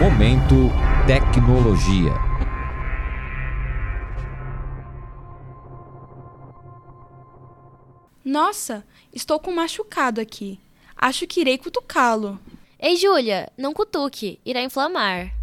Momento Tecnologia. Nossa, estou com um machucado aqui. Acho que irei cutucá-lo. Ei, Júlia, não cutuque, irá inflamar.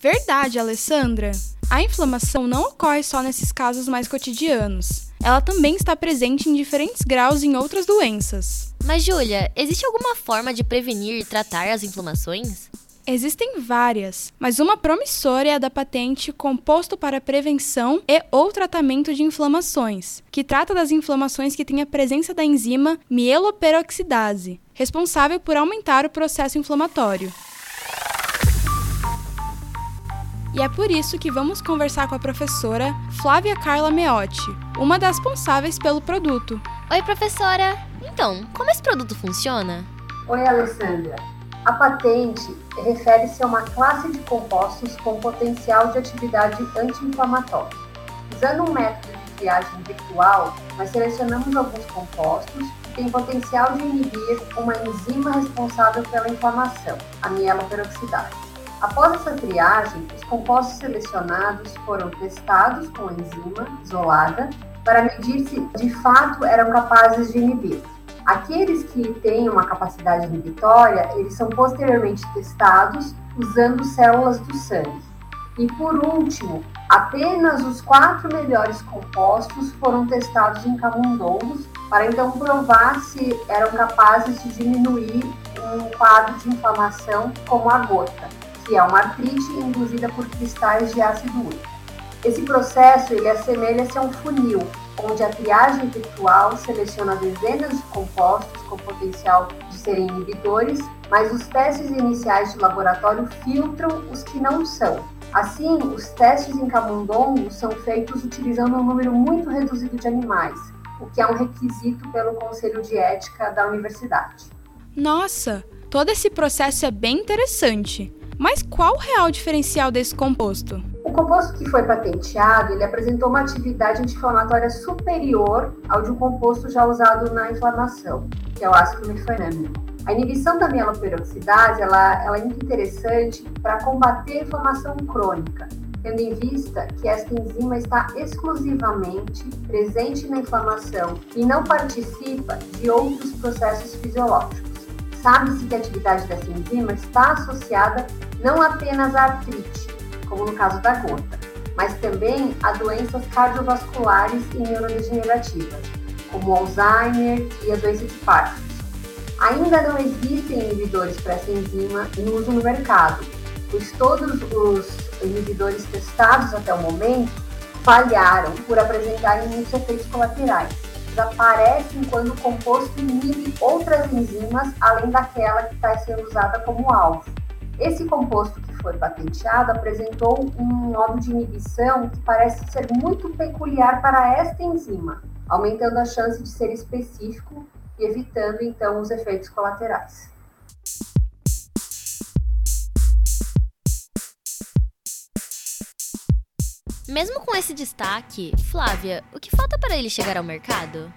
Verdade, Alessandra. A inflamação não ocorre só nesses casos mais cotidianos. Ela também está presente em diferentes graus em outras doenças. Mas, Júlia, existe alguma forma de prevenir e tratar as inflamações? Existem várias, mas uma promissora é a da patente Composto para Prevenção e ou Tratamento de Inflamações, que trata das inflamações que têm a presença da enzima mieloperoxidase, responsável por aumentar o processo inflamatório. E é por isso que vamos conversar com a professora Flávia Carla Meotti, uma das responsáveis pelo produto. Oi, professora! Então, como esse produto funciona? Oi, Alessandra. A patente refere-se a uma classe de compostos com potencial de atividade anti-inflamatória. Usando um método de triagem virtual, nós selecionamos alguns compostos que têm potencial de inibir uma enzima responsável pela inflamação, a mieloperoxidase. Após essa triagem, os compostos selecionados foram testados com enzima isolada para medir se de fato eram capazes de inibir. Aqueles que têm uma capacidade inibitória, eles são posteriormente testados usando células do sangue. E por último, apenas os quatro melhores compostos foram testados em camundongos para então provar se eram capazes de diminuir um quadro de inflamação como a gota que é uma artrite induzida por cristais de ácido úrico. Esse processo ele assemelha-se a um funil, onde a triagem virtual seleciona dezenas de compostos com potencial de serem inibidores, mas os testes iniciais de laboratório filtram os que não são. Assim, os testes em camundongo são feitos utilizando um número muito reduzido de animais, o que é um requisito pelo Conselho de Ética da universidade. Nossa, todo esse processo é bem interessante. Mas qual o real diferencial desse composto? O composto que foi patenteado, ele apresentou uma atividade anti-inflamatória superior ao de um composto já usado na inflamação, que é o ácido mefenâmico. A inibição da mieloperoxidase ela, ela é muito interessante para combater a inflamação crônica, tendo em vista que esta enzima está exclusivamente presente na inflamação e não participa de outros processos fisiológicos. Sabe-se que a atividade dessa enzima está associada não apenas à artrite, como no caso da gota, mas também a doenças cardiovasculares e neurodegenerativas, como Alzheimer e a doença de Parkinson. Ainda não existem inibidores para essa enzima em uso no mercado, pois todos os inibidores testados até o momento falharam por apresentarem muitos efeitos colaterais. Aparecem quando o composto inibe outras enzimas além daquela que está sendo usada como alvo. Esse composto que foi patenteado apresentou um modo de inibição que parece ser muito peculiar para esta enzima, aumentando a chance de ser específico e evitando então os efeitos colaterais. Mesmo com esse destaque, Flávia, o que falta para ele chegar ao mercado?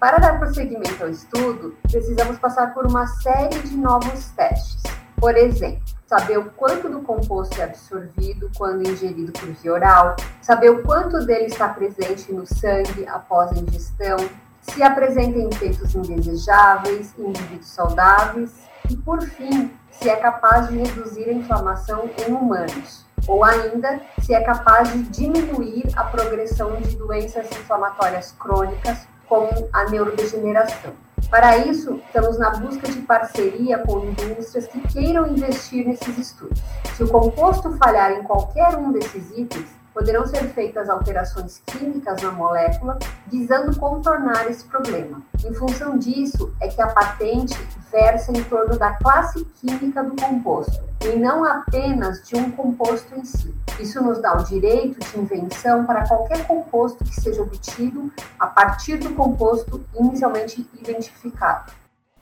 Para dar prosseguimento ao estudo, precisamos passar por uma série de novos testes. Por exemplo, saber o quanto do composto é absorvido quando ingerido por via oral, saber o quanto dele está presente no sangue após a ingestão, se apresenta efeitos indesejáveis em indivíduos saudáveis e, por fim, se é capaz de reduzir a inflamação em humanos, ou ainda se é capaz de diminuir a progressão de doenças inflamatórias crônicas, como a neurodegeneração. Para isso, estamos na busca de parceria com indústrias que queiram investir nesses estudos. Se o composto falhar em qualquer um desses itens, poderão ser feitas alterações químicas na molécula visando contornar esse problema. Em função disso, é que a patente versa em torno da classe química do composto e não apenas de um composto em si. Isso nos dá o direito de invenção para qualquer composto que seja obtido a partir do composto inicialmente identificado.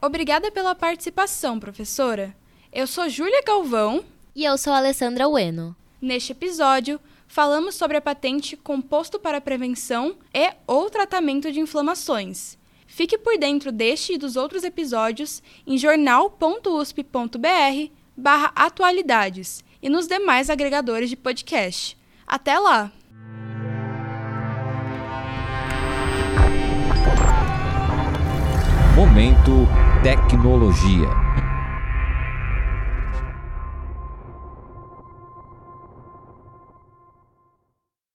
Obrigada pela participação, professora. Eu sou Júlia Galvão. E eu sou Alessandra Ueno. Neste episódio, falamos sobre a patente Composto para Prevenção e ou Tratamento de Inflamações. Fique por dentro deste e dos outros episódios em jornal.usp.br barra atualidades e nos demais agregadores de podcast. Até lá! Momento Tecnologia.